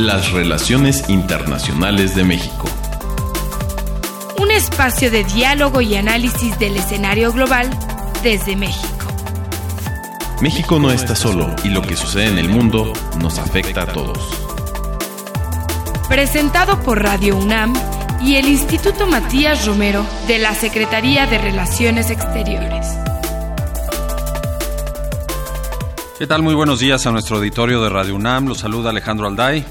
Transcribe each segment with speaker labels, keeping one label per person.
Speaker 1: Las relaciones internacionales de México.
Speaker 2: Un espacio de diálogo y análisis del escenario global desde México.
Speaker 1: México no está solo y lo que sucede en el mundo nos afecta a todos.
Speaker 2: Presentado por Radio UNAM y el Instituto Matías Romero de la Secretaría de Relaciones Exteriores.
Speaker 3: ¿Qué tal? Muy buenos días a nuestro auditorio de Radio UNAM. Los saluda Alejandro Alday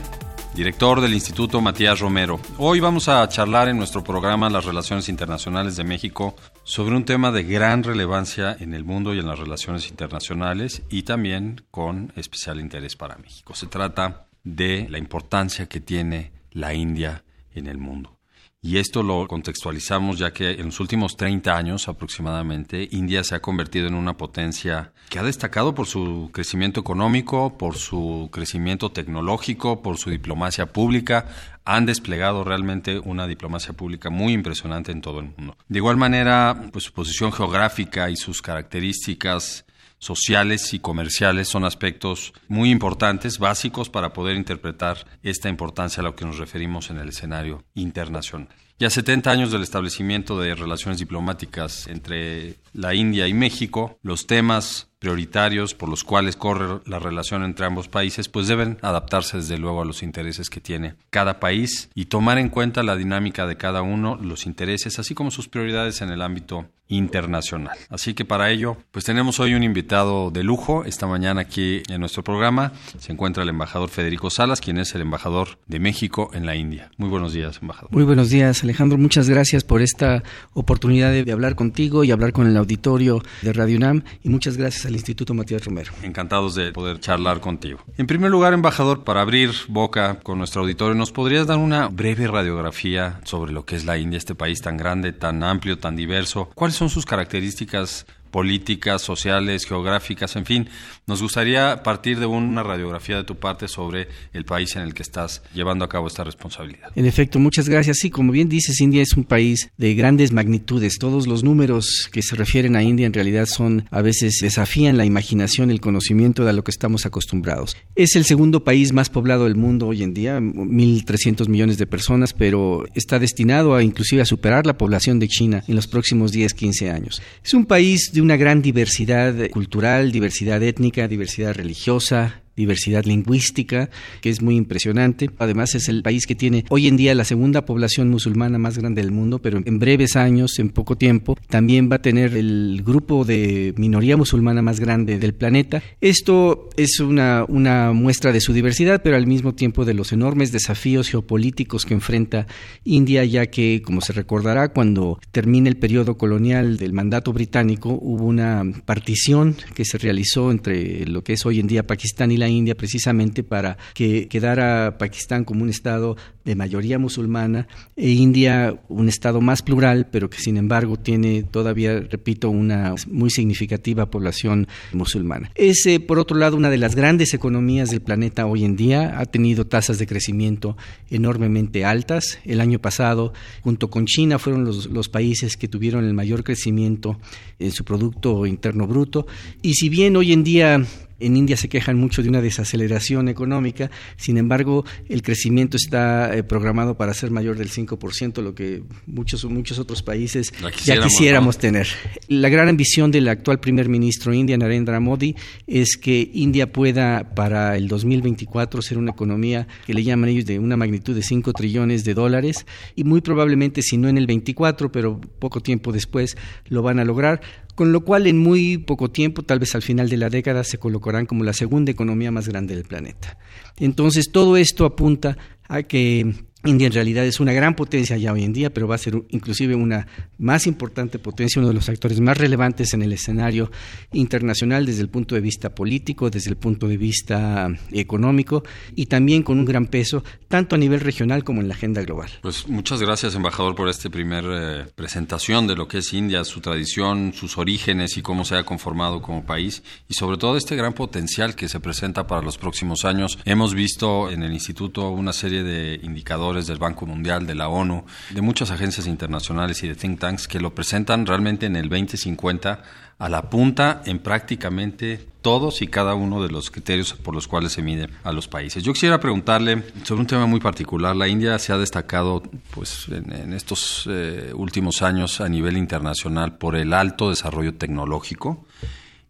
Speaker 3: director del Instituto Matías Romero. Hoy vamos a charlar en nuestro programa Las Relaciones Internacionales de México sobre un tema de gran relevancia en el mundo y en las relaciones internacionales y también con especial interés para México. Se trata de la importancia que tiene la India en el mundo. Y esto lo contextualizamos ya que en los últimos 30 años aproximadamente, India se ha convertido en una potencia que ha destacado por su crecimiento económico, por su crecimiento tecnológico, por su diplomacia pública. Han desplegado realmente una diplomacia pública muy impresionante en todo el mundo. De igual manera, pues su posición geográfica y sus características sociales y comerciales son aspectos muy importantes, básicos para poder interpretar esta importancia a lo que nos referimos en el escenario internacional. Ya 70 años del establecimiento de relaciones diplomáticas entre la India y México, los temas prioritarios por los cuales corre la relación entre ambos países, pues deben adaptarse desde luego a los intereses que tiene cada país y tomar en cuenta la dinámica de cada uno, los intereses, así como sus prioridades en el ámbito internacional. Así que para ello, pues tenemos hoy un invitado de lujo. Esta mañana aquí en nuestro programa se encuentra el embajador Federico Salas, quien es el embajador de México en la India. Muy buenos días, embajador.
Speaker 4: Muy buenos días, Alejandro. Muchas gracias por esta oportunidad de hablar contigo y hablar con el auditorio de Radio UNAM y muchas gracias al Instituto Matías Romero.
Speaker 3: Encantados de poder charlar contigo. En primer lugar, embajador, para abrir boca con nuestro auditorio, ¿nos podrías dar una breve radiografía sobre lo que es la India, este país tan grande, tan amplio, tan diverso? ¿Cuáles son sus características políticas, sociales, geográficas, en fin. Nos gustaría partir de una radiografía de tu parte sobre el país en el que estás llevando a cabo esta responsabilidad.
Speaker 4: En efecto, muchas gracias. Sí, como bien dices, India es un país de grandes magnitudes. Todos los números que se refieren a India en realidad son, a veces desafían la imaginación, el conocimiento de a lo que estamos acostumbrados. Es el segundo país más poblado del mundo hoy en día, 1.300 millones de personas, pero está destinado a inclusive a superar la población de China en los próximos 10, 15 años. Es un país de una gran diversidad cultural, diversidad étnica, diversidad religiosa, diversidad lingüística, que es muy impresionante. Además, es el país que tiene hoy en día la segunda población musulmana más grande del mundo, pero en breves años, en poco tiempo, también va a tener el grupo de minoría musulmana más grande del planeta. Esto es una, muestra de su diversidad, pero al mismo tiempo de los enormes desafíos geopolíticos que enfrenta India, ya que, como se recordará, cuando termina el periodo colonial del mandato británico, hubo una partición que se realizó entre lo que es hoy en día Pakistán y la India precisamente para que quedara Pakistán como un estado de mayoría musulmana e India un estado más plural, pero que sin embargo tiene todavía, repito, una muy significativa población musulmana. Es, por otro lado, una de las grandes economías del planeta hoy en día, ha tenido tasas de crecimiento enormemente altas. El año pasado, junto con China, fueron los países que tuvieron el mayor crecimiento en su Producto Interno Bruto. Y si bien hoy en día en India se quejan mucho de una desaceleración económica, sin embargo, el crecimiento está eh, programado para ser mayor del 5%, lo que muchos, muchos otros países ya quisiéramos tener. La gran ambición del actual primer ministro india, Narendra Modi, es que India pueda para el 2024 ser una economía que le llaman ellos de una magnitud de 5 trillones de dólares y muy probablemente, si no en el 24, pero poco tiempo después, lo van a lograr con lo cual en muy poco tiempo, tal vez al final de la década, se colocarán como la segunda economía más grande del planeta. Entonces, todo esto apunta a que India en realidad es una gran potencia ya hoy en día, pero va a ser inclusive una más importante potencia, uno de los actores más relevantes en el escenario internacional desde el punto de vista político, desde el punto de vista económico y también con un gran peso tanto a nivel regional como en la agenda global.
Speaker 3: Pues muchas gracias, embajador, por esta primera eh, presentación de lo que es India, su tradición, sus orígenes y cómo se ha conformado como país y sobre todo este gran potencial que se presenta para los próximos años. Hemos visto en el instituto una serie de indicadores del Banco Mundial, de la ONU, de muchas agencias internacionales y de think tanks que lo presentan realmente en el 2050 a la punta en prácticamente todos y cada uno de los criterios por los cuales se mide a los países. Yo quisiera preguntarle sobre un tema muy particular. La India se ha destacado pues, en, estos eh, últimos años a nivel internacional por el alto desarrollo tecnológico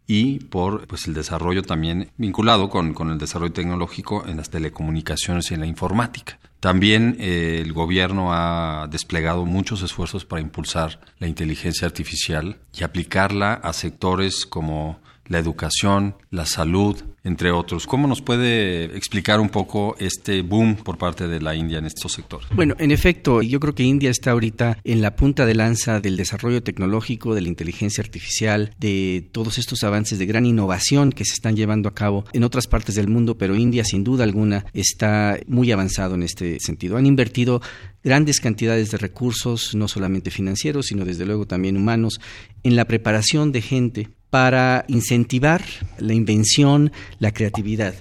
Speaker 3: y por pues, el desarrollo también vinculado con, con, el desarrollo tecnológico en las telecomunicaciones y en la informática. También eh, el gobierno ha desplegado muchos esfuerzos para impulsar la inteligencia artificial y aplicarla a sectores como la educación, la salud, entre otros. ¿Cómo nos puede explicar un poco este boom por parte de la India en estos sectores?
Speaker 4: Bueno, en efecto, yo creo que India está ahorita en la punta de lanza del desarrollo tecnológico, de la inteligencia artificial, de todos estos avances de gran innovación que se están llevando a cabo en otras partes del mundo, pero India sin duda alguna está muy avanzado en este sentido. Han invertido grandes cantidades de recursos, no solamente financieros, sino desde luego también humanos, en la preparación de gente para incentivar la invención, la creatividad.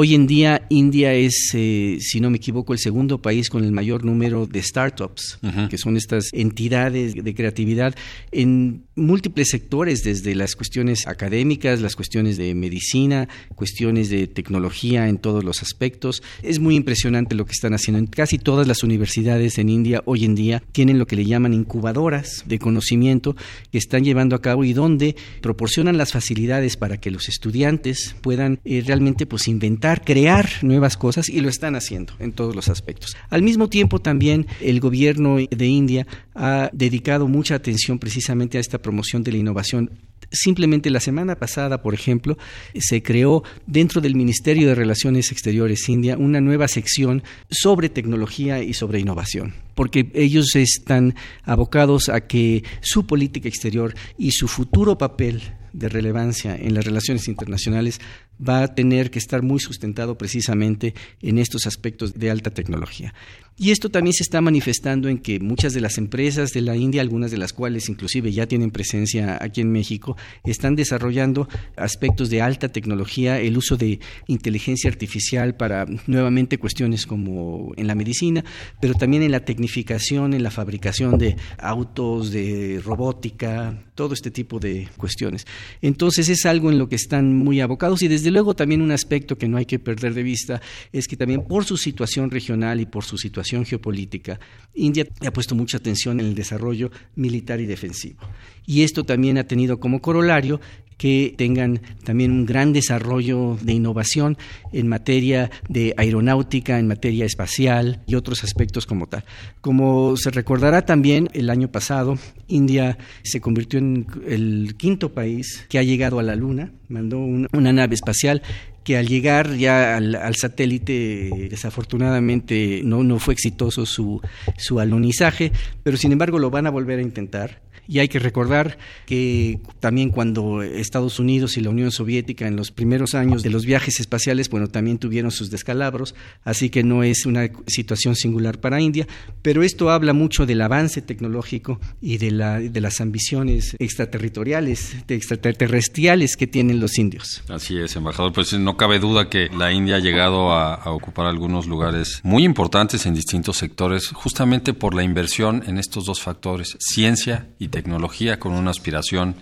Speaker 4: Hoy en día India es, eh, si no me equivoco, el segundo país con el mayor número de startups, que son estas entidades de creatividad en múltiples sectores, desde las cuestiones académicas, las cuestiones de medicina, cuestiones de tecnología en todos los aspectos. Es muy impresionante lo que están haciendo. En casi todas las universidades en India hoy en día tienen lo que le llaman incubadoras de conocimiento que están llevando a cabo y donde proporcionan las facilidades para que los estudiantes puedan eh, realmente pues inventar crear nuevas cosas y lo están haciendo en todos los aspectos. Al mismo tiempo también el gobierno de India ha dedicado mucha atención precisamente a esta promoción de la innovación Simplemente la semana pasada, por ejemplo, se creó dentro del Ministerio de Relaciones Exteriores India una nueva sección sobre tecnología y sobre innovación, porque ellos están abocados a que su política exterior y su futuro papel de relevancia en las relaciones internacionales va a tener que estar muy sustentado precisamente en estos aspectos de alta tecnología. Y esto también se está manifestando en que muchas de las empresas de la India, algunas de las cuales inclusive ya tienen presencia aquí en México, están desarrollando aspectos de alta tecnología, el uso de inteligencia artificial para nuevamente cuestiones como en la medicina, pero también en la tecnificación, en la fabricación de autos, de robótica, todo este tipo de cuestiones. Entonces es algo en lo que están muy abocados y desde luego también un aspecto que no hay que perder de vista es que también por su situación regional y por su situación geopolítica, India ha puesto mucha atención en el desarrollo militar y defensivo. Y esto también ha tenido como corolario que tengan también un gran desarrollo de innovación en materia de aeronáutica, en materia espacial y otros aspectos como tal. Como se recordará también, el año pasado India se convirtió en el quinto país que ha llegado a la Luna, mandó una nave espacial que al llegar ya al, satélite desafortunadamente no, no fue exitoso su, su alunizaje, pero sin embargo lo van a volver a intentar y hay que recordar que también cuando Estados Unidos y la Unión Soviética en los primeros años de los viajes espaciales, bueno, también tuvieron sus descalabros, así que no es una situación singular para India, pero esto habla mucho del avance tecnológico y de, la, de las ambiciones extraterritoriales, extraterrestriales que tienen los indios.
Speaker 3: Así es, embajador, pues no cabe duda que la India ha llegado a, a ocupar algunos lugares muy importantes en distintos sectores, justamente por la inversión en estos dos factores, ciencia y tecnología tecnología con una aspiración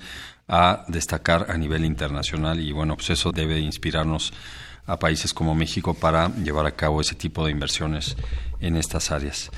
Speaker 3: a destacar a nivel internacional y bueno, pues eso debe inspirarnos a países como México para llevar a cabo ese tipo de inversiones en estas áreas.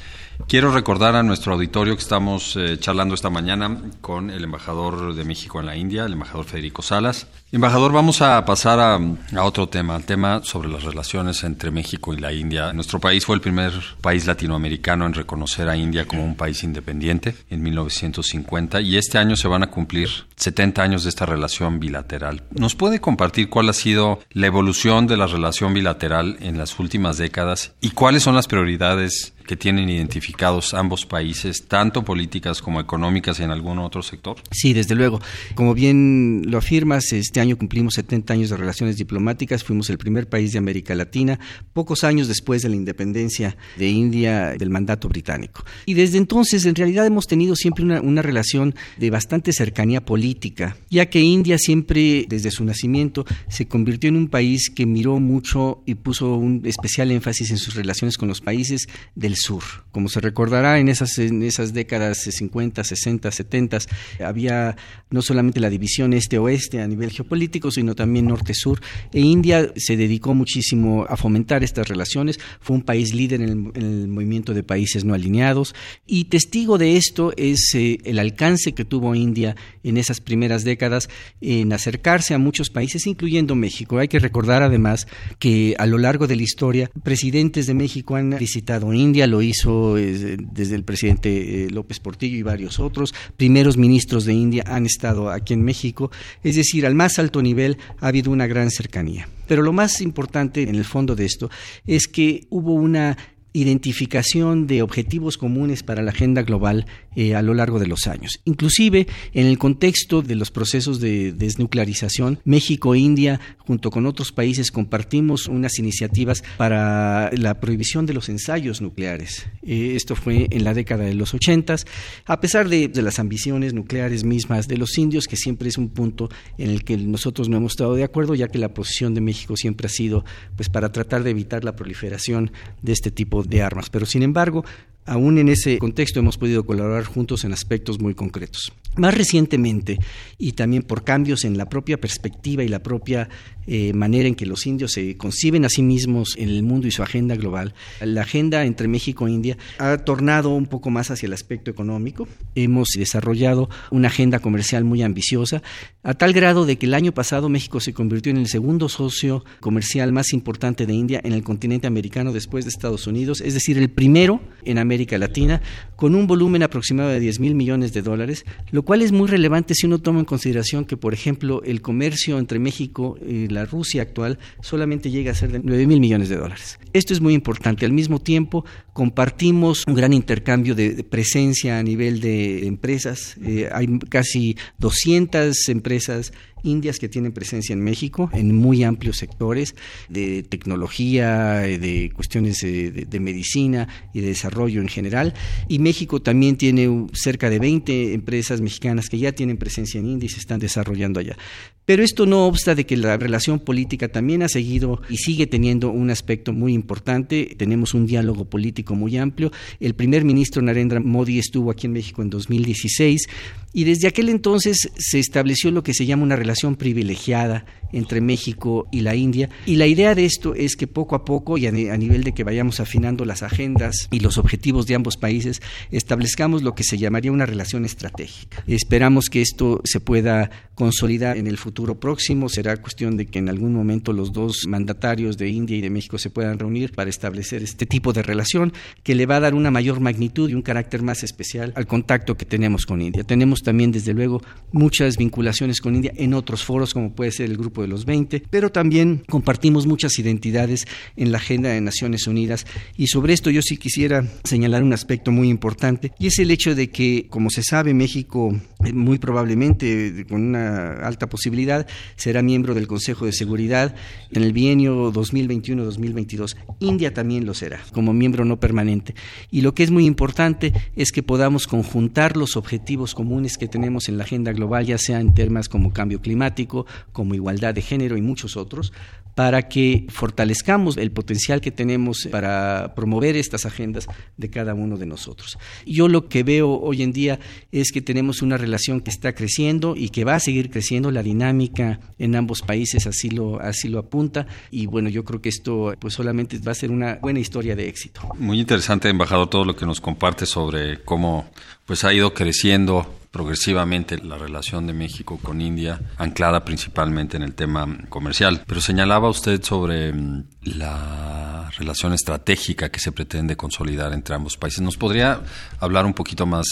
Speaker 3: Quiero recordar a nuestro auditorio que estamos eh, charlando esta mañana con el embajador de México en la India, el embajador Federico Salas. Embajador, vamos a pasar a, otro tema, el tema sobre las relaciones entre México y la India. Nuestro país fue el primer país latinoamericano en reconocer a India como un país independiente en 1950 y este año se van a cumplir 70 años de esta relación bilateral. ¿Nos puede compartir cuál ha sido la evolución de la relación bilateral en las últimas décadas y cuáles son las prioridades que tienen identificados ambos países, tanto políticas como económicas en algún otro sector?
Speaker 4: Sí, desde luego. Como bien lo afirmas, este año cumplimos 70 años de relaciones diplomáticas, fuimos el primer país de América Latina, pocos años después de la independencia de India del mandato británico. Y desde entonces, en realidad, hemos tenido siempre una, una relación de bastante cercanía política, ya que India siempre, desde su nacimiento, se convirtió en un país que miró mucho y puso un especial énfasis en sus relaciones con los países del sur. Como se recordará, en esas, en esas décadas 50, 60, 70 había no solamente la división este-oeste a nivel geopolítico, sino también norte-sur. E India se dedicó muchísimo a fomentar estas relaciones. Fue un país líder en el, movimiento de países no alineados. Y testigo de esto es eh, el alcance que tuvo India en esas primeras décadas en acercarse a muchos países, incluyendo México. Hay que recordar además que a lo largo de la historia, presidentes de México han visitado India, lo hizo eh, desde el presidente eh, López Portillo y varios otros. Primeros ministros de India han estado aquí en México. Es decir, al más alto nivel ha habido una gran cercanía. Pero lo más importante en el fondo de esto es que hubo una identificación de objetivos comunes para la agenda global eh, a lo largo de los años. Inclusive en el contexto de los procesos de desnuclearización, México e India, junto con otros países, compartimos unas iniciativas para la prohibición de los ensayos nucleares. Eh, esto fue en la década de los ochentas, a pesar de, de, las ambiciones nucleares mismas de los indios, que siempre es un punto en el que nosotros no hemos estado de acuerdo, ya que la posición de México siempre ha sido pues para tratar de evitar la proliferación de este tipo de armas. Pero sin embargo, aún en ese contexto hemos podido colaborar juntos en aspectos muy concretos. Más recientemente, y también por cambios en la propia perspectiva y la propia eh, manera en que los indios se conciben a sí mismos en el mundo y su agenda global, la agenda entre México e India ha tornado un poco más hacia el aspecto económico. Hemos desarrollado una agenda comercial muy ambiciosa, a tal grado de que el año pasado México se convirtió en el segundo socio comercial más importante de India en el continente americano después de Estados Unidos, es decir, el primero en América Latina, con un volumen aproximado de 10 mil millones de dólares, lo cual es muy relevante si uno toma en consideración que, por ejemplo, el comercio entre México y la Rusia actual solamente llega a ser de 9 mil millones de dólares. Esto es muy importante. Al mismo tiempo, compartimos un gran intercambio de, presencia a nivel de empresas. Eh, hay casi 200 empresas indias que tienen presencia en México en muy amplios sectores de tecnología, de cuestiones de, medicina y de desarrollo en general. Y México también tiene cerca de 20 empresas mexicanas que ya tienen presencia en India y se están desarrollando allá. Pero esto no obsta de que la relación política también ha seguido y sigue teniendo un aspecto muy importante. Tenemos un diálogo político muy amplio. El primer ministro Narendra Modi estuvo aquí en México en 2016 y desde aquel entonces se estableció lo que se llama una relación privilegiada entre México y la India. Y la idea de esto es que poco a poco y a, nivel de que vayamos afinando las agendas y los objetivos de ambos países, establezcamos lo que se llamaría una relación estratégica. Esperamos que esto se pueda consolidar en el futuro próximo. Será cuestión de que en algún momento los dos mandatarios de India y de México se puedan reunir para establecer este tipo de relación que le va a dar una mayor magnitud y un carácter más especial al contacto que tenemos con India. Tenemos también, desde luego, muchas vinculaciones con India en otros foros, como puede ser el Grupo de los 20, pero también compartimos muchas identidades en la agenda de Naciones Unidas. Y sobre esto yo sí quisiera señalar un aspecto muy importante y es el hecho de que, como se sabe, México muy probablemente con una alta posibilidad será miembro del Consejo de Seguridad en el bienio 2021-2022. India también lo será como miembro no permanente. Y lo que es muy importante es que podamos conjuntar los objetivos comunes que tenemos en la agenda global, ya sea en temas como cambio climático, como igualdad de género y muchos otros, para que fortalezcamos el potencial que tenemos para promover estas agendas de cada uno de nosotros. Yo lo que veo hoy en día es que tenemos una relación que está creciendo y que va a seguir creciendo, la dinámica en ambos países así lo, así lo apunta y bueno, yo creo que esto pues solamente va a ser una buena historia de éxito.
Speaker 3: Muy interesante, embajador, todo lo que nos comparte sobre cómo pues ha ido creciendo progresivamente la relación de México con India, anclada principalmente en el tema comercial. Pero señalaba usted sobre mm, la relación estratégica que se pretende consolidar entre ambos países. ¿Nos podría hablar un poquito más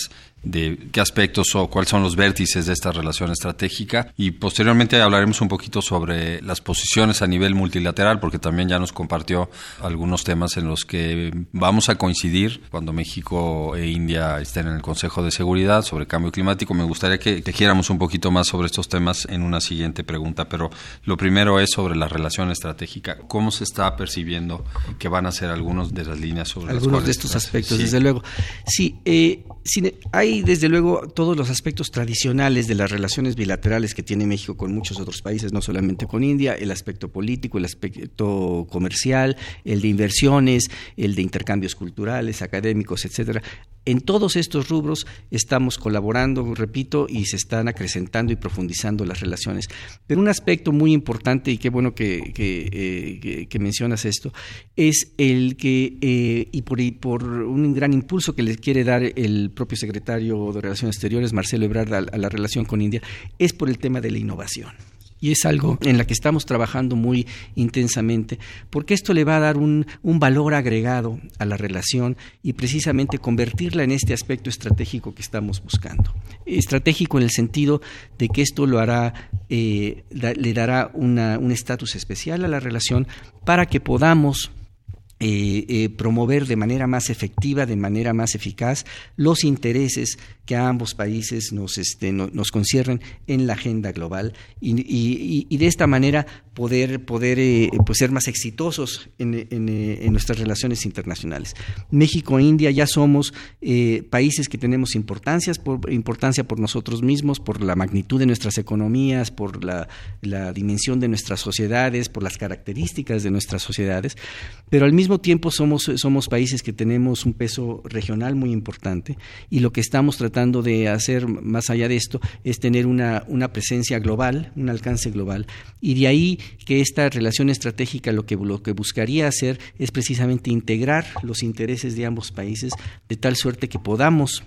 Speaker 3: de qué aspectos o cuáles son los vértices de esta relación estratégica y posteriormente hablaremos un poquito sobre las posiciones a nivel multilateral porque también ya nos compartió algunos temas en los que vamos a coincidir cuando México e India estén en el Consejo de Seguridad sobre cambio climático. Me gustaría que tejiéramos un poquito más sobre estos temas en una siguiente pregunta, pero lo primero es sobre la relación estratégica. ¿Cómo se está percibiendo que van a ser algunos de las líneas sobre
Speaker 4: algunos de estos aspectos, desde luego? Sí, eh, hay hay desde luego todos los aspectos tradicionales de las relaciones bilaterales que tiene México con muchos otros países, no solamente con India, el aspecto político, el aspecto comercial, el de inversiones, el de intercambios culturales, académicos, etcétera. En todos estos rubros estamos colaborando, repito, y se están acrecentando y profundizando las relaciones. Pero un aspecto muy importante, y qué bueno que, que, eh, mencionas esto, es el que, eh, y por, por, un gran impulso que le quiere dar el propio secretario de Relaciones Exteriores, Marcelo Ebrard, a la relación con India, es por el tema de la innovación y es algo en la que estamos trabajando muy intensamente, porque esto le va a dar un, valor agregado a la relación y precisamente convertirla en este aspecto estratégico que estamos buscando. Estratégico en el sentido de que esto lo hará, eh, le dará un estatus especial a la relación para que podamos eh, eh, promover de manera más efectiva, de manera más eficaz, los intereses que a ambos países nos, este, nos conciernen en la agenda global. Y, de esta manera poder, poder eh, pues ser más exitosos en, en, nuestras relaciones internacionales. México e India ya somos países que tenemos importancias por, importancia por nosotros mismos, por la magnitud de nuestras economías, por la, la dimensión de nuestras sociedades, por las características de nuestras sociedades, pero al mismo tiempo somos, somos países que tenemos un peso regional muy importante y lo que estamos tratando de hacer más allá de esto es tener una, una presencia global, un alcance global. Y de ahí que esta relación estratégica lo que, lo que buscaría hacer es precisamente integrar los intereses de ambos países de tal suerte que podamos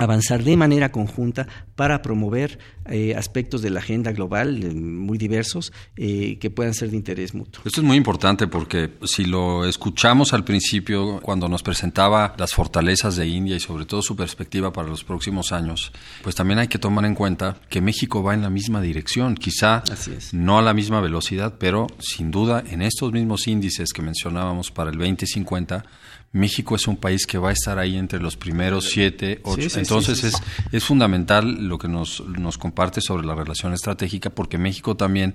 Speaker 4: avanzar de manera conjunta para promover eh, aspectos de la agenda global eh, muy diversos eh, que puedan ser de interés mutuo.
Speaker 3: Esto es muy importante porque si lo escuchamos al principio, cuando nos presentaba las fortalezas de India y sobre todo su perspectiva para los próximos años, pues también hay que tomar en cuenta que México va en la misma dirección, quizá no a la misma velocidad, pero sin duda en estos mismos índices que mencionábamos para el 2050, México es un país que va a estar ahí entre los primeros siete, ocho. Entonces es, es fundamental lo que nos, nos comparte sobre la relación estratégica porque México también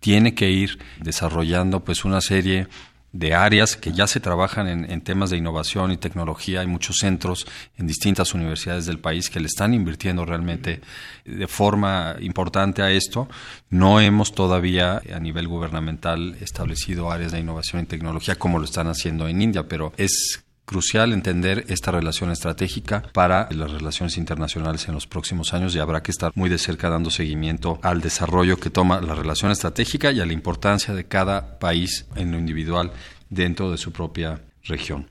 Speaker 3: tiene que ir desarrollando pues una serie de áreas que ya se trabajan en, temas de innovación y tecnología. Hay muchos centros en distintas universidades del país que le están invirtiendo realmente de forma importante a esto. No hemos todavía a nivel gubernamental establecido áreas de innovación y tecnología como lo están haciendo en India, pero es crucial entender esta relación estratégica para las relaciones internacionales en los próximos años y habrá que estar muy de cerca dando seguimiento al desarrollo que toma la relación estratégica y a la importancia de cada país en lo individual dentro de su propia región.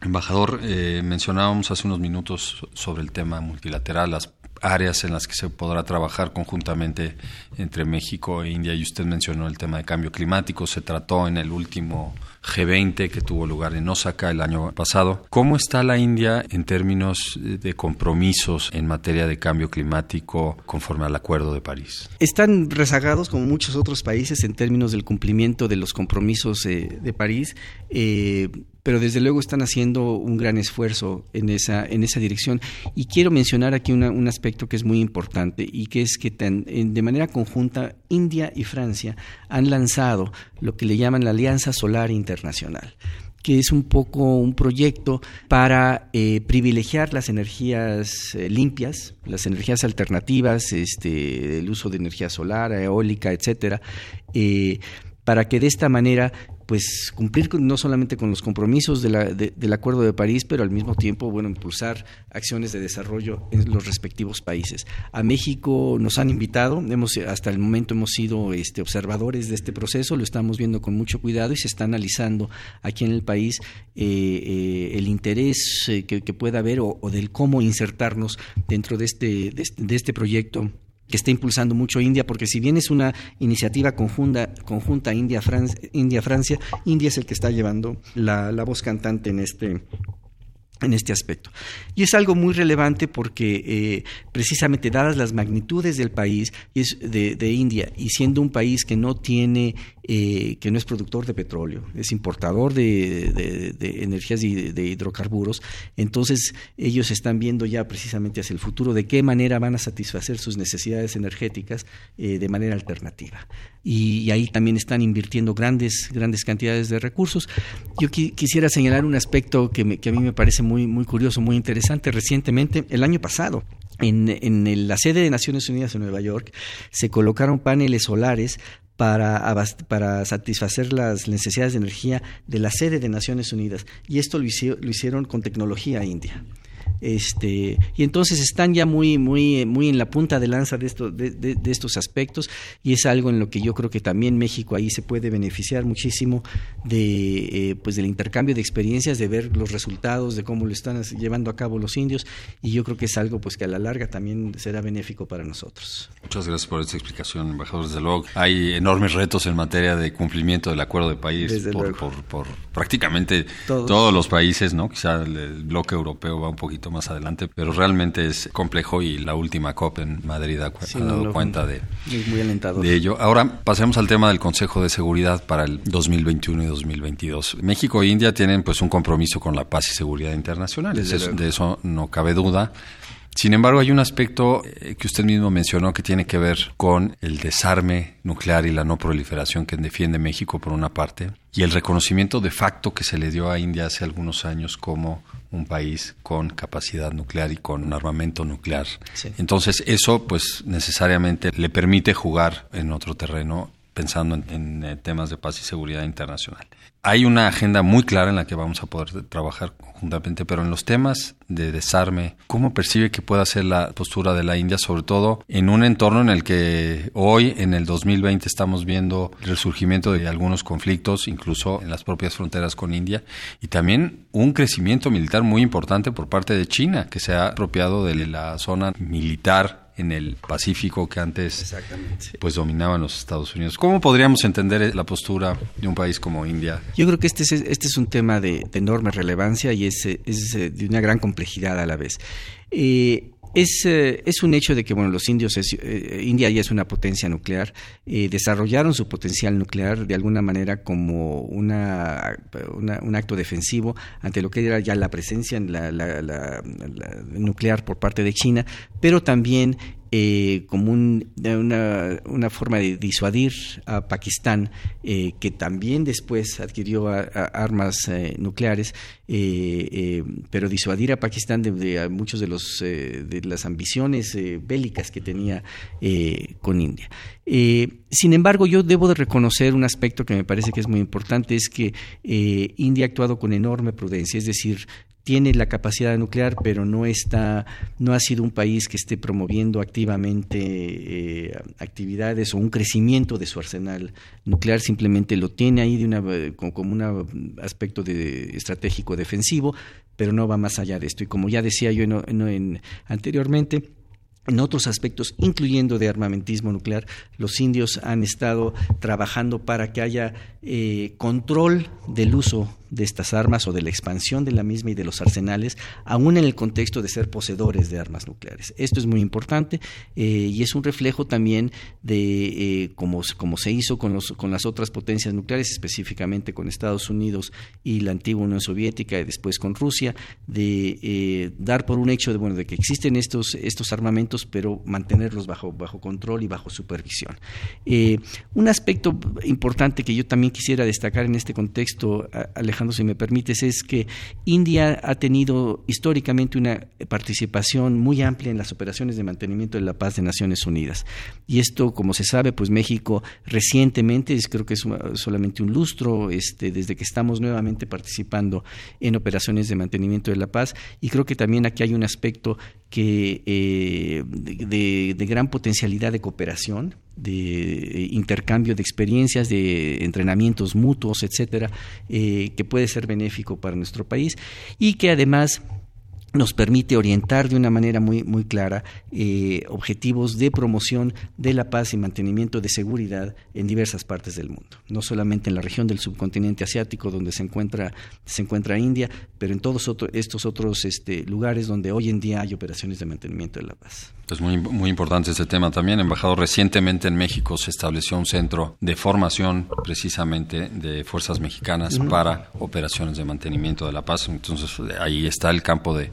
Speaker 3: Embajador, eh, mencionábamos hace unos minutos sobre el tema multilateral, las áreas en las que se podrá trabajar conjuntamente entre México e India y usted mencionó el tema de cambio climático, se trató en el último G20 que tuvo lugar en Osaka el año pasado. ¿Cómo está la India en términos de compromisos en materia de cambio climático conforme al Acuerdo de París?
Speaker 4: Están rezagados como muchos otros países en términos del cumplimiento de los compromisos eh, de París. Eh, pero desde luego están haciendo un gran esfuerzo en esa, en esa dirección. Y quiero mencionar aquí un aspecto que es muy importante y que es que de manera conjunta India y Francia han lanzado lo que le llaman la Alianza Solar Internacional que es un poco un proyecto para eh, privilegiar las energías eh, limpias, las energías alternativas, este, el uso de energía solar, eólica, etcétera, eh, para que de esta manera pues cumplir no solamente con los compromisos del Acuerdo de París, pero al mismo tiempo, bueno, impulsar acciones de desarrollo en los respectivos países. A México nos han invitado, hemos hasta el momento hemos sido este, observadores de este proceso, lo estamos viendo con mucho cuidado y se está analizando aquí en el país eh, eh, el interés eh, que, pueda haber o, del cómo insertarnos dentro de este, de este, de este proyecto que está impulsando mucho India, porque si bien es una iniciativa conjunta, conjunta India-Francia, India, India es el que está llevando la, la voz cantante en este, en este aspecto. Y es algo muy relevante porque eh, precisamente dadas las magnitudes del país de, de, India y siendo un país que no tiene, eh, que no es productor de petróleo, es importador de, energías y de, hidrocarburos, entonces ellos están viendo ya precisamente hacia el futuro de qué manera van a satisfacer sus necesidades energéticas eh, de manera alternativa. Y, ahí también están invirtiendo grandes, grandes cantidades de recursos. Yo quisiera señalar un aspecto que, que a mí me parece muy, muy curioso, muy interesante. Recientemente, el año pasado, en, en, la sede de Naciones Unidas en Nueva York se colocaron paneles solares para, para satisfacer las necesidades de energía de la sede de Naciones Unidas. Y esto lo, lo hicieron con tecnología india. Este, y entonces están ya muy, muy, muy en la punta de lanza de, esto, de, estos aspectos y es algo en lo que yo creo que también México ahí se puede beneficiar muchísimo de, eh, pues del intercambio de experiencias, de ver los resultados, de cómo lo están llevando a cabo los indios y yo creo que es algo pues que a la larga también será benéfico para nosotros.
Speaker 3: Muchas gracias por esta explicación, embajador. Desde luego, hay enormes retos en materia de cumplimiento del acuerdo de país por, por, prácticamente todos. los países, ¿no? Quizá el bloque europeo va un poquito más adelante, pero realmente es complejo y la última COP en Madrid ha, dado cuenta de, de ello. Ahora pasemos al tema del Consejo de Seguridad para el 2021 y 2022. México e India tienen pues un compromiso con la paz y seguridad internacional, de eso no cabe duda. Sin embargo, hay un aspecto eh, que usted mismo mencionó que tiene que ver con el desarme nuclear y la no proliferación que defiende México por una parte, y el reconocimiento de facto que se le dio a India hace algunos años como un país con capacidad nuclear y con un armamento nuclear. Entonces, eso pues necesariamente le permite jugar en otro terreno pensando en, eh, temas de paz y seguridad internacional. Hay una agenda muy clara en la que vamos a poder trabajar conjuntamente, pero en los temas de desarme, ¿cómo percibe que pueda ser la postura de la India, sobre todo en un entorno en el que hoy, en el 2020, estamos viendo el resurgimiento de algunos conflictos, incluso en las propias fronteras con India, y también un crecimiento militar muy importante por parte de China, que se ha apropiado de la zona militar en el Pacífico que antes pues dominaban los Estados Unidos. ¿Cómo podríamos entender la postura de un país como India?
Speaker 4: Yo creo que este es, este es un tema de, enorme relevancia y es, es, de una gran complejidad a la vez. Eh, es, eh, es, un hecho de que bueno los indios eh, India ya es una potencia nuclear desarrollaron su potencial nuclear de alguna manera como una, un acto defensivo ante lo que era ya la presencia en la, nuclear por parte de China pero también eh, como una, una, forma de disuadir a Pakistán, eh, que también después adquirió armas eh, nucleares, pero disuadir a Pakistán de, muchos de, los, de las ambiciones bélicas que tenía con India. sin embargo, yo debo de reconocer un aspecto que me parece que es muy importante, es que India ha actuado con enorme prudencia, es decir, tiene la capacidad nuclear, pero no está, no ha sido un país que esté promoviendo activamente eh, actividades o un crecimiento de su arsenal nuclear, simplemente lo tiene ahí de una, como, un aspecto de, estratégico defensivo, pero no va más allá de esto. Y como ya decía yo en, anteriormente, en otros aspectos, incluyendo de armamentismo nuclear, los indios han estado trabajando para que haya eh, control del uso de estas armas o de la expansión de la misma y de los arsenales, aún en el contexto de ser poseedores de armas nucleares. Esto es muy importante eh, y es un reflejo también de eh, cómo, se hizo con, los, con las otras potencias nucleares, específicamente con Estados Unidos y la antigua Unión Soviética y después con Rusia, de eh, dar por un hecho de, bueno, de que existen estos, estos armamentos, pero mantenerlos bajo, bajo control y bajo supervisión. un aspecto importante que yo también quisiera destacar en este contexto, Alejandro, si me permites, es que India ha tenido históricamente una participación muy amplia en las operaciones de mantenimiento de la paz de Naciones Unidas. Y esto, como se sabe, pues México recientemente, creo que es solamente un lustro, este, desde que estamos nuevamente participando en operaciones de mantenimiento de la paz, y creo que también aquí hay un aspecto que eh, de, gran potencialidad de cooperación, de intercambio de experiencias, de entrenamientos mutuos, etcétera, eh, que puede ser benéfico para nuestro país y que además nos permite orientar de una manera muy, muy clara eh, objetivos de promoción de la paz y mantenimiento de seguridad en diversas partes del mundo, no solamente en la región del subcontinente asiático donde se encuentra, se encuentra India, pero en todos estos otros este, lugares donde hoy en día hay operaciones de mantenimiento de la paz.
Speaker 3: Es muy, muy importante este tema también. Embajador, recientemente en México se estableció un centro de formación precisamente de fuerzas mexicanas para operaciones de mantenimiento de la paz. Entonces ahí está el campo de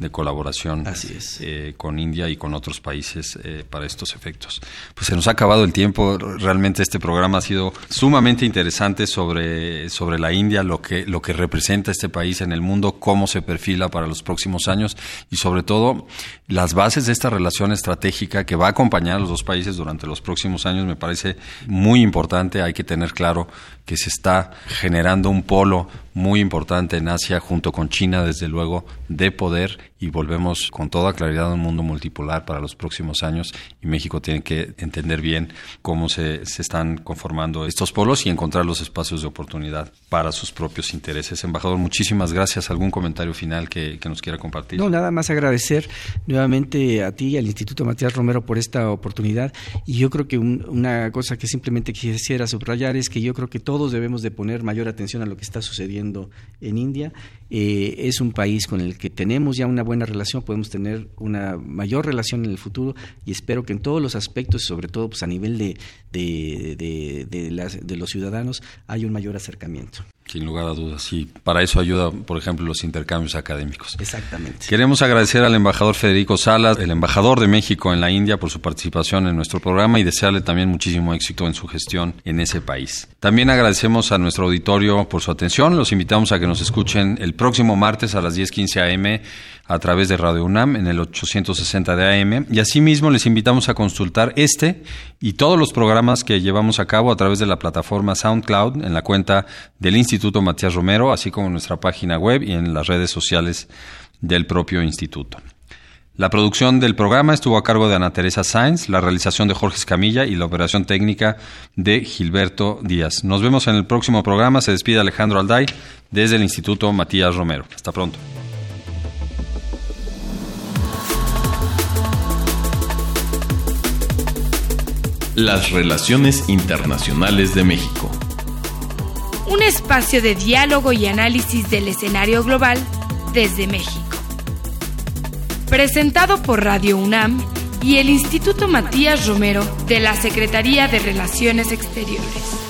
Speaker 3: de colaboración
Speaker 4: Así es.
Speaker 3: eh, con India y con otros países eh, para estos efectos. Pues se nos ha acabado el tiempo. Realmente este programa ha sido sumamente interesante sobre, sobre la India, lo que, lo que representa este país en el mundo, cómo se perfila para los próximos años y sobre todo las bases de esta relación estratégica que va a acompañar a los dos países durante los próximos años me parece muy importante. Hay que tener claro que se está generando un polo muy importante en Asia junto con China, desde luego, de poder y volvemos con toda claridad a un mundo multipolar para los próximos años y México tiene que entender bien cómo se, se están conformando estos polos y encontrar los espacios de oportunidad para sus propios intereses. Embajador, muchísimas gracias. ¿Algún comentario final que, que nos quiera compartir?
Speaker 4: No, nada más agradecer nuevamente a ti y al Instituto Matías Romero por esta oportunidad y yo creo que un, una cosa que simplemente quisiera subrayar es que yo creo que todos debemos de poner mayor atención a lo que está sucediendo en India. Eh, es un país con el que tenemos ya una buena relación, podemos tener una mayor relación en el futuro y espero que en todos los aspectos, sobre todo pues, a nivel de, de, de, de los ciudadanos, haya un mayor acercamiento.
Speaker 3: Sin lugar a dudas, y para eso ayuda, por ejemplo, los intercambios académicos.
Speaker 4: Exactamente.
Speaker 3: Queremos agradecer al embajador Federico Salas, el embajador de México en la India, por su participación en nuestro programa y desearle también muchísimo éxito en su gestión en ese país. También agradecemos a nuestro auditorio por su atención. Los invitamos a que nos escuchen el próximo martes a las 10:15 a.m. a través de Radio UNAM en el 860 de AM. Y asimismo les invitamos a consultar este y todos los programas que llevamos a cabo a través de la plataforma SoundCloud en la cuenta del Instituto Matías Romero, así como en nuestra página web y en las redes sociales del propio instituto. La producción del programa estuvo a cargo de Ana Teresa Sainz, la realización de Jorge Escamilla y la operación técnica de Gilberto Díaz. Nos vemos en el próximo programa. Se despide Alejandro Alday desde el Instituto Matías Romero. Hasta pronto.
Speaker 1: Las relaciones internacionales de México.
Speaker 2: Un espacio de diálogo y análisis del escenario global desde México. Presentado por Radio UNAM y el Instituto Matías Romero de la Secretaría de Relaciones Exteriores.